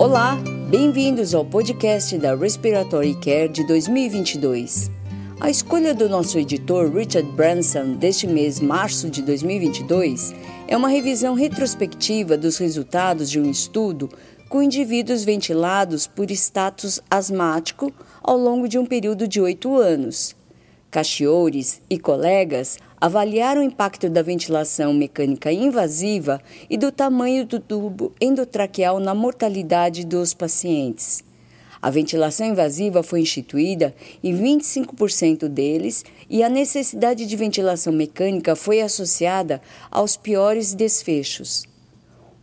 Olá, bem-vindos ao podcast da Respiratory Care de 2022. A escolha do nosso editor Richard Branson deste mês, março de 2022, é uma revisão retrospectiva dos resultados de um estudo com indivíduos ventilados por status asmático ao longo de um período de oito anos. Cachiores e colegas avaliaram o impacto da ventilação mecânica invasiva e do tamanho do tubo endotraqueal na mortalidade dos pacientes. A ventilação invasiva foi instituída em 25% deles e a necessidade de ventilação mecânica foi associada aos piores desfechos.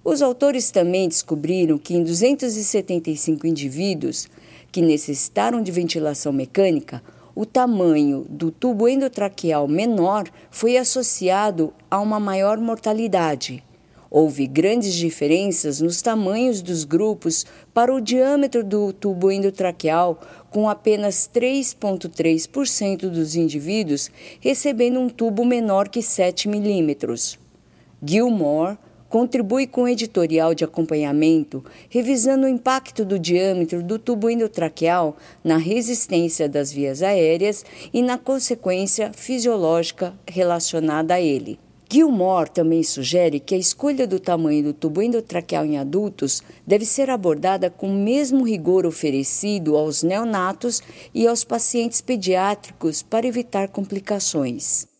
Os autores também descobriram que em 275 indivíduos que necessitaram de ventilação mecânica, o tamanho do tubo endotraqueal menor foi associado a uma maior mortalidade. Houve grandes diferenças nos tamanhos dos grupos para o diâmetro do tubo endotraqueal, com apenas 3,3% dos indivíduos recebendo um tubo menor que 7 milímetros. Gilmore contribui com editorial de acompanhamento, revisando o impacto do diâmetro do tubo endotraqueal na resistência das vias aéreas e na consequência fisiológica relacionada a ele. Gilmore também sugere que a escolha do tamanho do tubo endotraqueal em adultos deve ser abordada com o mesmo rigor oferecido aos neonatos e aos pacientes pediátricos para evitar complicações.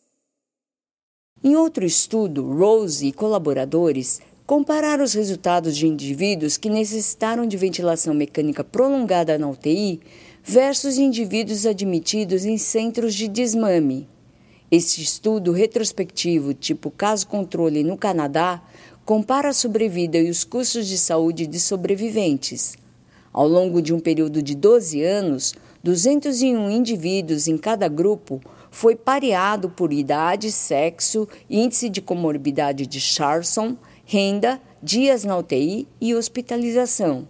Em outro estudo, Rose e colaboradores compararam os resultados de indivíduos que necessitaram de ventilação mecânica prolongada na UTI versus indivíduos admitidos em centros de desmame. Este estudo retrospectivo, tipo caso-controle no Canadá, compara a sobrevida e os custos de saúde de sobreviventes. Ao longo de um período de 12 anos, 201 indivíduos em cada grupo foi pareado por idade, sexo, índice de comorbidade de Charson, renda, dias na UTI e hospitalização.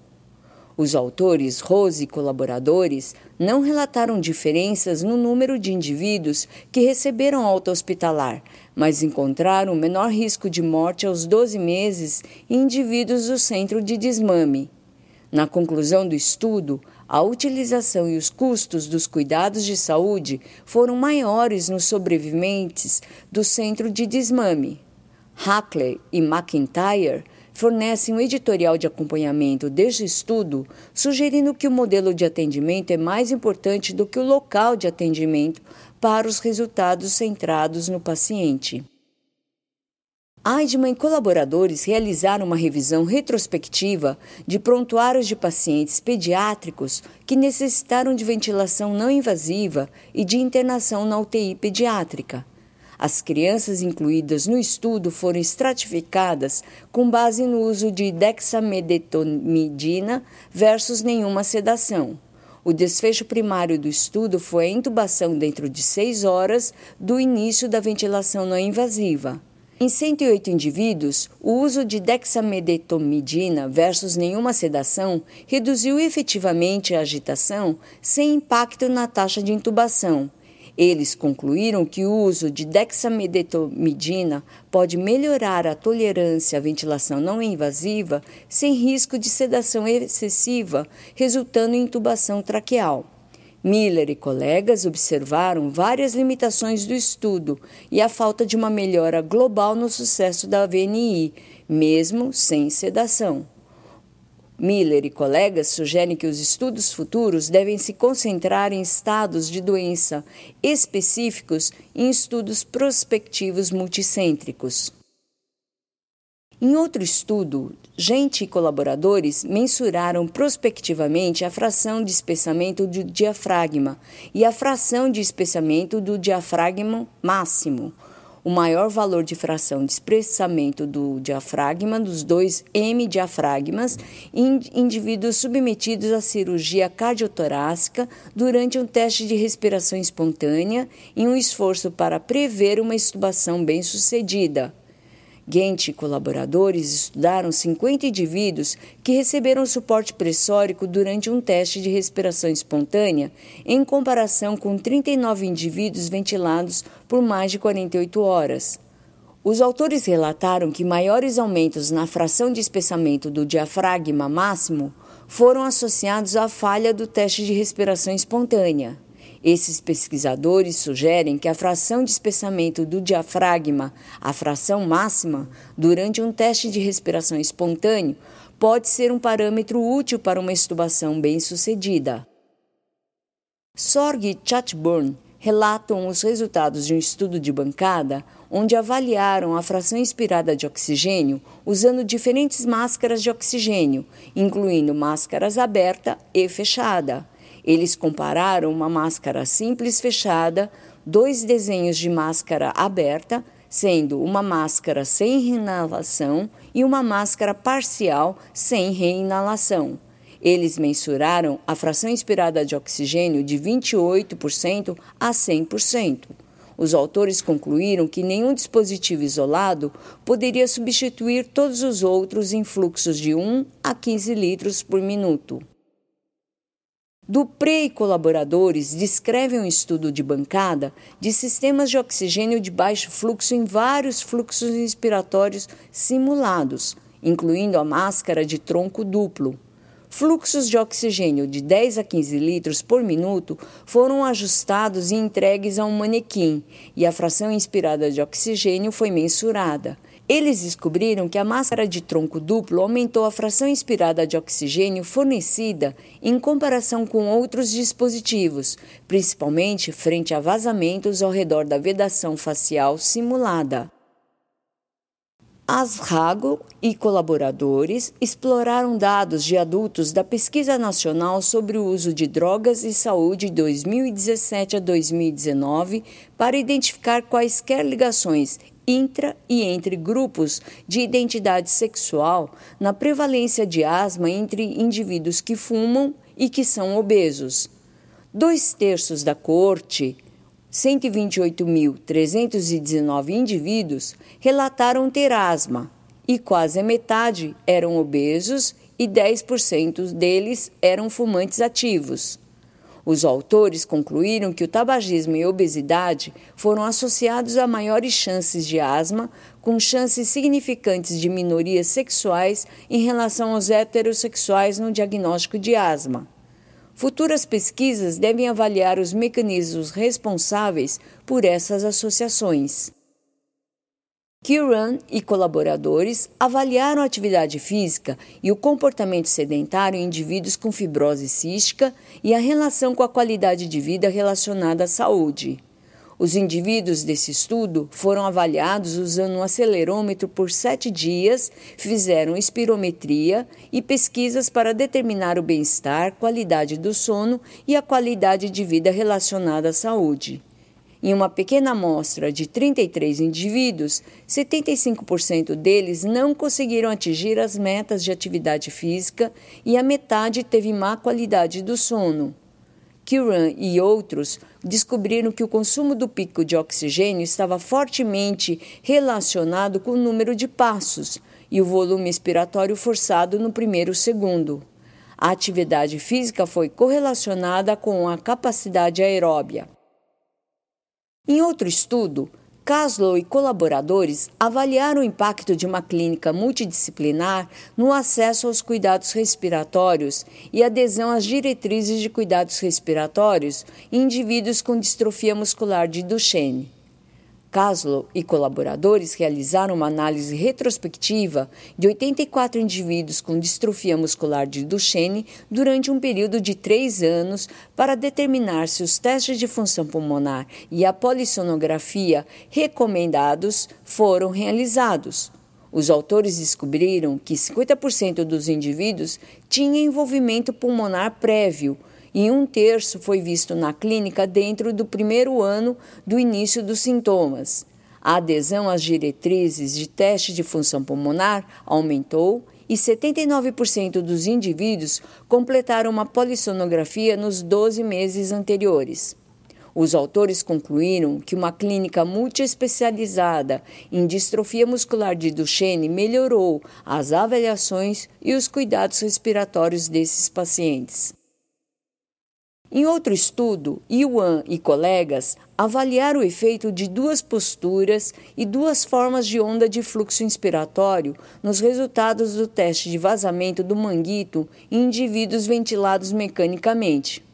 Os autores, Rose e colaboradores, não relataram diferenças no número de indivíduos que receberam alta hospitalar, mas encontraram menor risco de morte aos 12 meses em indivíduos do centro de desmame. Na conclusão do estudo, a utilização e os custos dos cuidados de saúde foram maiores nos sobreviventes do centro de desmame. Hackley e McIntyre fornecem um editorial de acompanhamento deste estudo, sugerindo que o modelo de atendimento é mais importante do que o local de atendimento para os resultados centrados no paciente. Aidman e colaboradores realizaram uma revisão retrospectiva de prontuários de pacientes pediátricos que necessitaram de ventilação não invasiva e de internação na UTI pediátrica. As crianças incluídas no estudo foram estratificadas com base no uso de dexamedetomidina versus nenhuma sedação. O desfecho primário do estudo foi a intubação dentro de seis horas do início da ventilação não invasiva. Em 108 indivíduos, o uso de dexamedetomidina versus nenhuma sedação reduziu efetivamente a agitação sem impacto na taxa de intubação. Eles concluíram que o uso de dexamedetomidina pode melhorar a tolerância à ventilação não invasiva sem risco de sedação excessiva, resultando em intubação traqueal. Miller e colegas observaram várias limitações do estudo e a falta de uma melhora global no sucesso da VNI, mesmo sem sedação. Miller e colegas sugerem que os estudos futuros devem se concentrar em estados de doença específicos em estudos prospectivos multicêntricos. Em outro estudo, gente e colaboradores mensuraram prospectivamente a fração de espessamento do diafragma e a fração de espessamento do diafragma máximo. O maior valor de fração de espessamento do diafragma dos dois hemidiafragmas em indivíduos submetidos à cirurgia cardiotorácica durante um teste de respiração espontânea em um esforço para prever uma extubação bem-sucedida. Gente e colaboradores estudaram 50 indivíduos que receberam suporte pressórico durante um teste de respiração espontânea, em comparação com 39 indivíduos ventilados por mais de 48 horas. Os autores relataram que maiores aumentos na fração de espessamento do diafragma máximo foram associados à falha do teste de respiração espontânea. Esses pesquisadores sugerem que a fração de espessamento do diafragma, a fração máxima, durante um teste de respiração espontâneo, pode ser um parâmetro útil para uma estubação bem-sucedida. Sorg e Chatburn relatam os resultados de um estudo de bancada onde avaliaram a fração inspirada de oxigênio usando diferentes máscaras de oxigênio, incluindo máscaras aberta e fechada. Eles compararam uma máscara simples fechada, dois desenhos de máscara aberta, sendo uma máscara sem reinalação e uma máscara parcial sem reinalação. Eles mensuraram a fração inspirada de oxigênio de 28% a 100%. Os autores concluíram que nenhum dispositivo isolado poderia substituir todos os outros em fluxos de 1 a 15 litros por minuto. Dupré e colaboradores descrevem um estudo de bancada de sistemas de oxigênio de baixo fluxo em vários fluxos respiratórios simulados, incluindo a máscara de tronco duplo. Fluxos de oxigênio de 10 a 15 litros por minuto foram ajustados e entregues a um manequim, e a fração inspirada de oxigênio foi mensurada. Eles descobriram que a máscara de tronco duplo aumentou a fração inspirada de oxigênio fornecida em comparação com outros dispositivos, principalmente frente a vazamentos ao redor da vedação facial simulada. Asrago e colaboradores exploraram dados de adultos da Pesquisa Nacional sobre o Uso de Drogas e Saúde 2017 a 2019 para identificar quaisquer ligações intra e entre grupos de identidade sexual na prevalência de asma entre indivíduos que fumam e que são obesos. Dois terços da corte 128.319 indivíduos relataram ter asma e quase a metade eram obesos e 10% deles eram fumantes ativos. Os autores concluíram que o tabagismo e obesidade foram associados a maiores chances de asma, com chances significantes de minorias sexuais em relação aos heterossexuais no diagnóstico de asma. Futuras pesquisas devem avaliar os mecanismos responsáveis por essas associações. Kieran e colaboradores avaliaram a atividade física e o comportamento sedentário em indivíduos com fibrose cística e a relação com a qualidade de vida relacionada à saúde. Os indivíduos desse estudo foram avaliados usando um acelerômetro por sete dias, fizeram espirometria e pesquisas para determinar o bem-estar, qualidade do sono e a qualidade de vida relacionada à saúde. Em uma pequena amostra de 33 indivíduos, 75% deles não conseguiram atingir as metas de atividade física e a metade teve má qualidade do sono. Kiran e outros descobriram que o consumo do pico de oxigênio estava fortemente relacionado com o número de passos e o volume expiratório forçado no primeiro segundo. A atividade física foi correlacionada com a capacidade aeróbia. Em outro estudo, Caslow e colaboradores avaliaram o impacto de uma clínica multidisciplinar no acesso aos cuidados respiratórios e adesão às diretrizes de cuidados respiratórios em indivíduos com distrofia muscular de Duchenne. Caslow e colaboradores realizaram uma análise retrospectiva de 84 indivíduos com distrofia muscular de Duchenne durante um período de três anos para determinar se os testes de função pulmonar e a polissonografia recomendados foram realizados. Os autores descobriram que 50% dos indivíduos tinham envolvimento pulmonar prévio, e um terço foi visto na clínica dentro do primeiro ano do início dos sintomas. A adesão às diretrizes de teste de função pulmonar aumentou e 79% dos indivíduos completaram uma polissonografia nos 12 meses anteriores. Os autores concluíram que uma clínica multiespecializada em distrofia muscular de Duchenne melhorou as avaliações e os cuidados respiratórios desses pacientes. Em outro estudo, Yuan e colegas avaliaram o efeito de duas posturas e duas formas de onda de fluxo inspiratório nos resultados do teste de vazamento do manguito em indivíduos ventilados mecanicamente.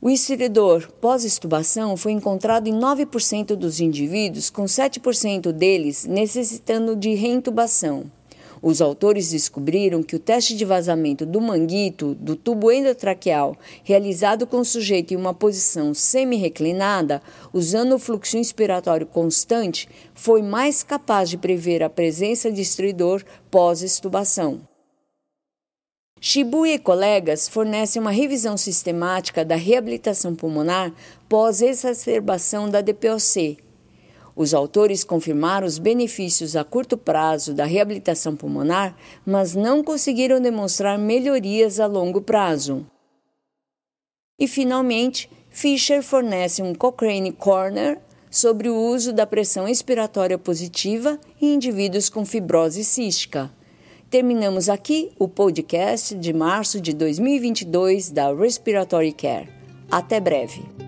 O inspirador pós-estubação foi encontrado em 9% dos indivíduos, com 7% deles necessitando de reintubação. Os autores descobriram que o teste de vazamento do manguito do tubo endotraqueal, realizado com o sujeito em uma posição semi-reclinada, usando o fluxo inspiratório constante, foi mais capaz de prever a presença de estridor pós-estubação. Shibu e colegas fornecem uma revisão sistemática da reabilitação pulmonar pós-exacerbação da DPOC, os autores confirmaram os benefícios a curto prazo da reabilitação pulmonar, mas não conseguiram demonstrar melhorias a longo prazo. E, finalmente, Fischer fornece um Cochrane Corner sobre o uso da pressão expiratória positiva em indivíduos com fibrose cística. Terminamos aqui o podcast de março de 2022 da Respiratory Care. Até breve!